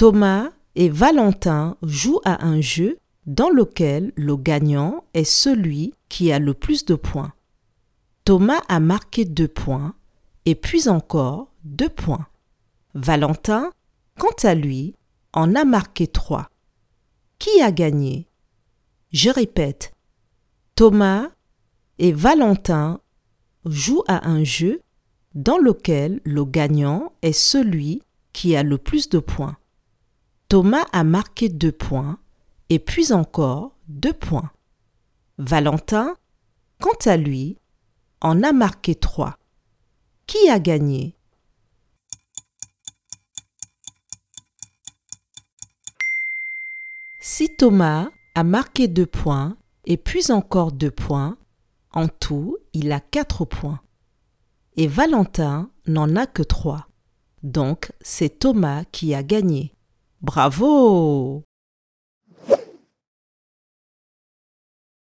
Thomas et Valentin jouent à un jeu dans lequel le gagnant est celui qui a le plus de points. Thomas a marqué deux points et puis encore deux points. Valentin, quant à lui, en a marqué trois. Qui a gagné? Je répète, Thomas et Valentin jouent à un jeu dans lequel le gagnant est celui qui a le plus de points. Thomas a marqué deux points et puis encore deux points. Valentin, quant à lui, en a marqué trois. Qui a gagné? Si Thomas a marqué deux points et puis encore deux points, en tout, il a quatre points. Et Valentin n'en a que trois. Donc, c'est Thomas qui a gagné. Bravo